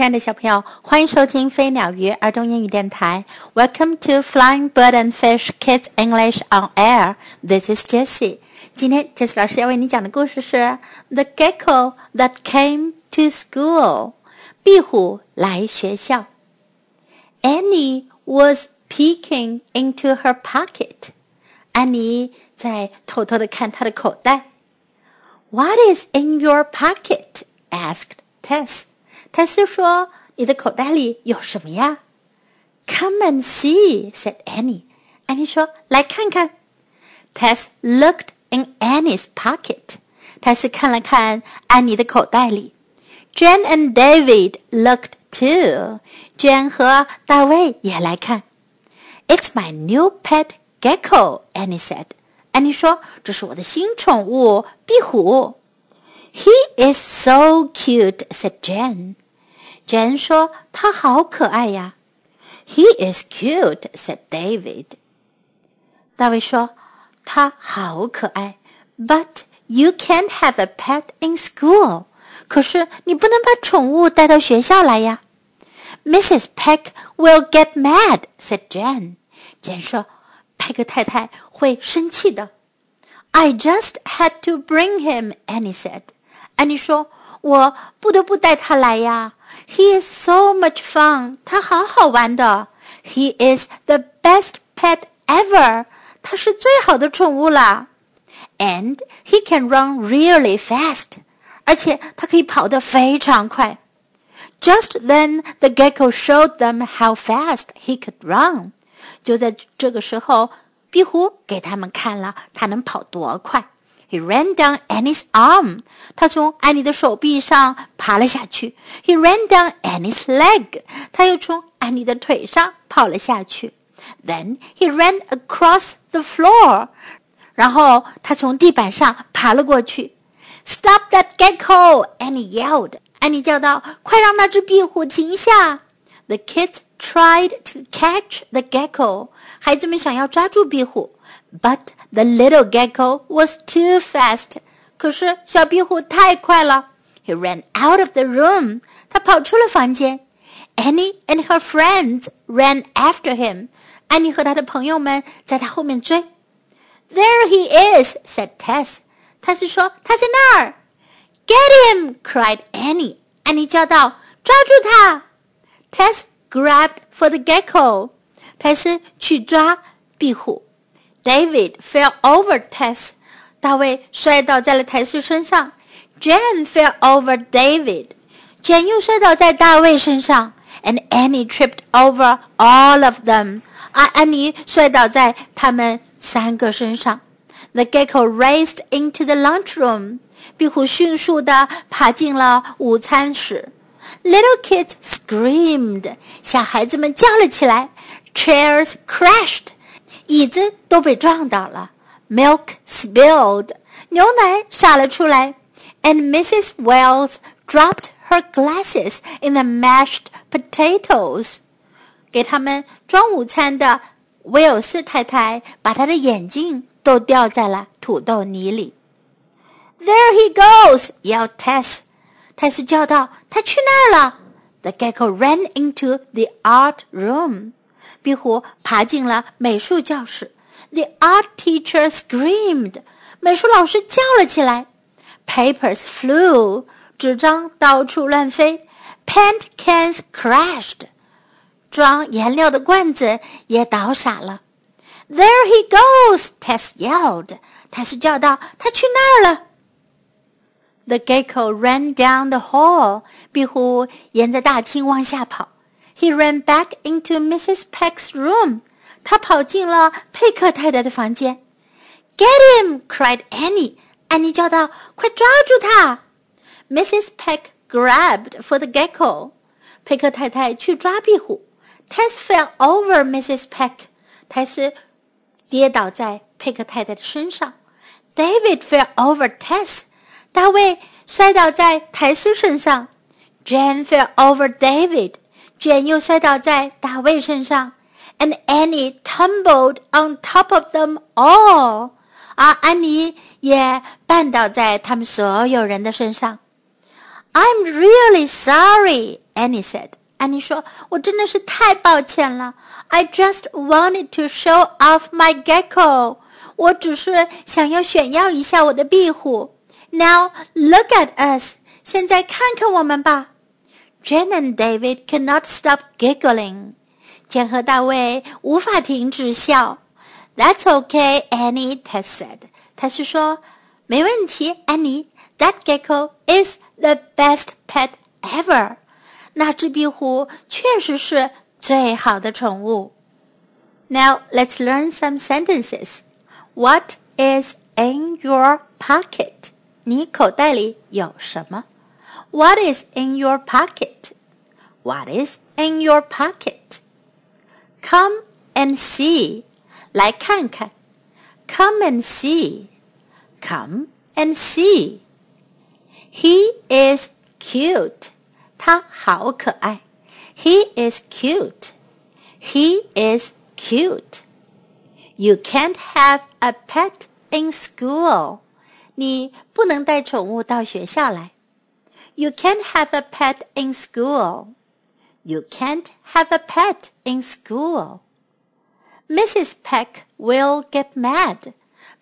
亲爱的小朋友，欢迎收听飞鸟鱼儿童英语电台。Welcome to Flying Bird and Fish Kids English on Air. This is Jessie. 今天 Jessie 老师要为你讲的故事是《The Gecko That Came to School》。壁虎来学校。Annie was peeking into her pocket. 安妮在偷偷的看她的口袋。What is in your pocket? asked Tess. 泰斯说：“你的口袋里有什么呀？”“Come and see,” said Annie. 安妮说：“来看看。” Tess looked in Annie's pocket. 泰斯看了看安妮的口袋里。Jane and David looked too. Jane 和大卫也来看。It's my new pet gecko, Annie said. 安妮说：“这是我的新宠物壁虎。” He is so cute," said Jane. Jane 说：“他好可爱呀。” He is cute," said David. 大卫说：“他好可爱。” But you can't have a pet in school. 可是你不能把宠物带到学校来呀。Mrs. Peck will get mad," said Jane. Jane 说：“佩克太太会生气的。” I just had to bring him, Annie said. 安妮说：“我不得不带他来呀。” He is so much fun. 他好好玩的。He is the best pet ever. 他是最好的宠物了。And he can run really fast. 而且他可以跑得非常快。Just then, the gecko showed them how fast he could run. 就在这个时候，壁虎给他们看了他能跑多快。 he ran down Annie's arm. 他从安妮的手臂上爬了下去。He ran down Annie's leg. 他又从安妮的腿上跑了下去。Then he ran across the floor. 然后他从地板上爬了过去。Stop that gecko! Annie yelled. 安妮叫道：“快让那只壁虎停下！” The kids tried to catch the gecko. 孩子们想要抓住壁虎，but the little gecko was too fast. 可是小壁虎太快了。He ran out of the room. 他跑出了房间。Annie and her friends ran after him. 安妮和她的朋友们在他后面追。There he is, said Tess. 他是说他在那儿。Get him! cried Annie. 安妮叫道：“抓住他！” Tess grabbed for the gecko. 泰斯去抓壁虎。 David fell over Tess. 大卫摔倒在了泰斯身上。Jan fell over David. 简又摔倒在大卫身上。And Annie tripped over all of them. 安安妮摔倒在他们三个身上。The gecko raced into the lunchroom. 壁虎迅速地爬进了午餐室。Little kids screamed. 小孩子们叫了起来。Chairs crashed. 椅子都被撞倒了，milk spilled，牛奶洒了出来，and Mrs. Wells dropped her glasses in the mashed potatoes。给他们装午餐的威尔斯太太把她的眼镜都掉在了土豆泥里。There he goes! yelled Tess. 泰斯叫道：“他去那儿了。” The gecko ran into the art room. 壁虎爬进了美术教室。The art teacher screamed，美术老师叫了起来。Papers flew，纸张到处乱飞。Paint cans crashed，装颜料的罐子也倒洒了。There he goes，Tess yelled，泰斯叫道：“他去那儿了。” The gecko ran down the hall，壁虎沿着大厅往下跑。 he ran back into Mrs. Peck's room. 他跑进了佩克太太的房间。Get him! cried Annie. 安妮叫道：“快抓住他！”Mrs. Peck grabbed for the gecko. 佩克太太去抓壁虎。Tess fell over Mrs. Peck. 泰斯跌倒在佩克太太的身上。David fell over Tess. 大卫摔倒在泰斯身上。Jane fell over David. 卷又摔倒在大卫身上，and Annie tumbled on top of them all。而安妮也绊倒在他们所有人的身上。I'm really sorry, Annie said. 安妮说：“我真的是太抱歉了。I just wanted to show off my gecko。我只是想要炫耀一下我的壁虎。Now look at us。现在看看我们吧。” ” Jen and David could not stop giggling。简和大卫无法停止笑。That's okay, Annie. Tess said. 他是说没问题，安妮。That gecko is the best pet ever. 那只壁虎确实是最好的宠物。Now let's learn some sentences. What is in your pocket? 你口袋里有什么 ？What is in your pocket? What is in your pocket? Come and see. 来看看。Come and see. Come and see. He is cute. 他好可爱。He is cute. He is cute. You can't have a pet in school. 你不能带宠物到学校来。 You can't have a pet in school. You can't have a pet in school. Mrs. Peck will get mad.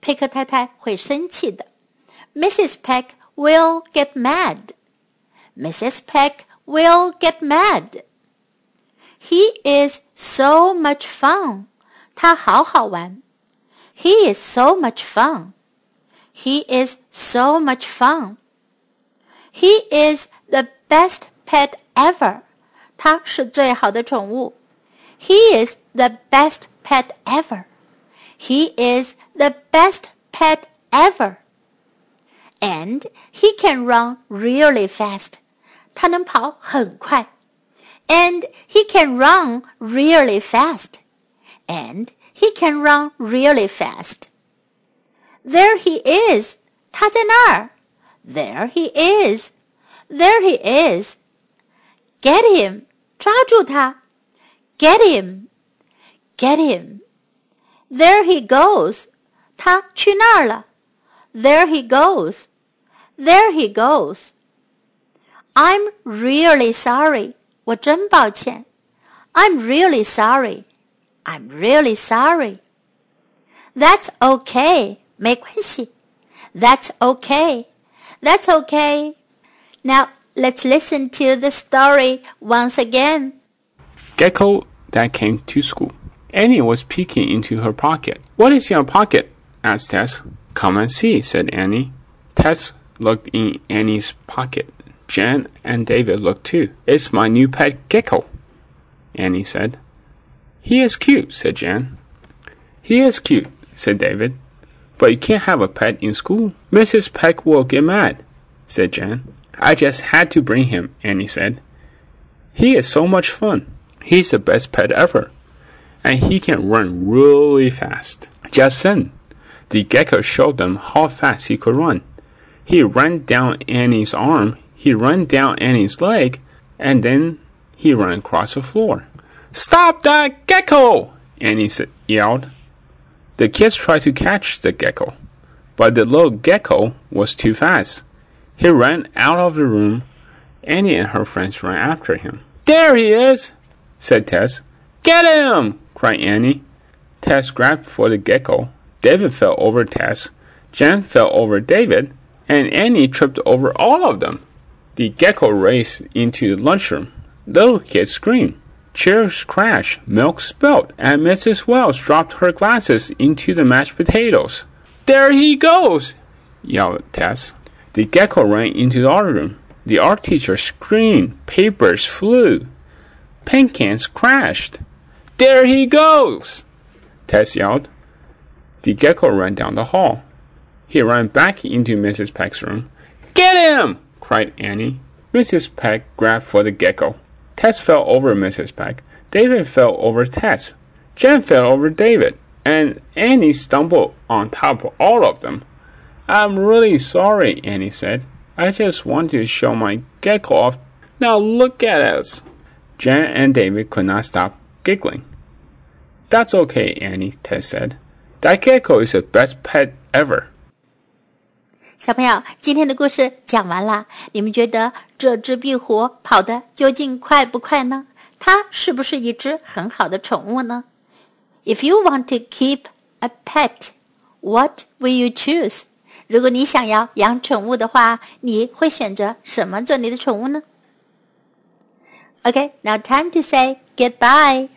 佩克太太会生气的。Mrs. Peck will get mad. Mrs. Peck will get mad. He is so much fun. 他好好玩。He is so much fun. He is so much fun. He is the best pet ever. 他是最好的宠物。He is the best pet ever. He is the best pet ever. And he can run really fast. 他能跑很快，and he can run really fast, and he can run really fast. There he is，他在那儿。 There he is, there he is. Get him，抓住他。Get him, get him. There he goes，他去那儿了。There he goes, there he goes. I'm really sorry. 我真抱歉。I'm really sorry. I'm really sorry. That's okay. 没关系。That's okay. That's okay. Now let's listen to the story once again. Gecko that came to school. Annie was peeking into her pocket. What is your pocket? asked Tess. Come and see, said Annie. Tess looked in Annie's pocket. Jen and David looked too. It's my new pet gecko, Annie said. He is cute, said Jen. He is cute, said David. But you can't have a pet in school. Mrs. Peck will get mad, said Jen. I just had to bring him, Annie said. He is so much fun. He's the best pet ever. And he can run really fast. Just then, the gecko showed them how fast he could run. He ran down Annie's arm he ran down Annie's leg, and then he ran across the floor. Stop that gecko! Annie yelled. The kids tried to catch the gecko, but the little gecko was too fast. He ran out of the room. Annie and her friends ran after him. There he is, said Tess. Get him! cried Annie. Tess grabbed for the gecko. David fell over Tess. Jan fell over David, and Annie tripped over all of them. The gecko raced into the lunchroom. Little kids screamed. Chairs crashed, milk spilled, and Mrs. Wells dropped her glasses into the mashed potatoes. There he goes! yelled Tess. The gecko ran into the art room. The art teacher screamed. Papers flew. Paint cans crashed. There he goes! Tess yelled. The gecko ran down the hall. He ran back into Mrs. Peck's room. Get him! cried Annie. Mrs. Peck grabbed for the gecko. Tess fell over Mrs. Peck. David fell over Tess. Jen fell over David. And Annie stumbled on top of all of them. I'm really sorry, Annie said. I just wanted to show my gecko off. Now look at us. Jen and David could not stop giggling. That's okay, Annie, Tess said. That gecko is the best pet ever. 小朋友，今天的故事讲完了，你们觉得这只壁虎跑的究竟快不快呢？它是不是一只很好的宠物呢？If you want to keep a pet, what will you choose？如果你想要养宠物的话，你会选择什么做你的宠物呢？Okay, now time to say goodbye.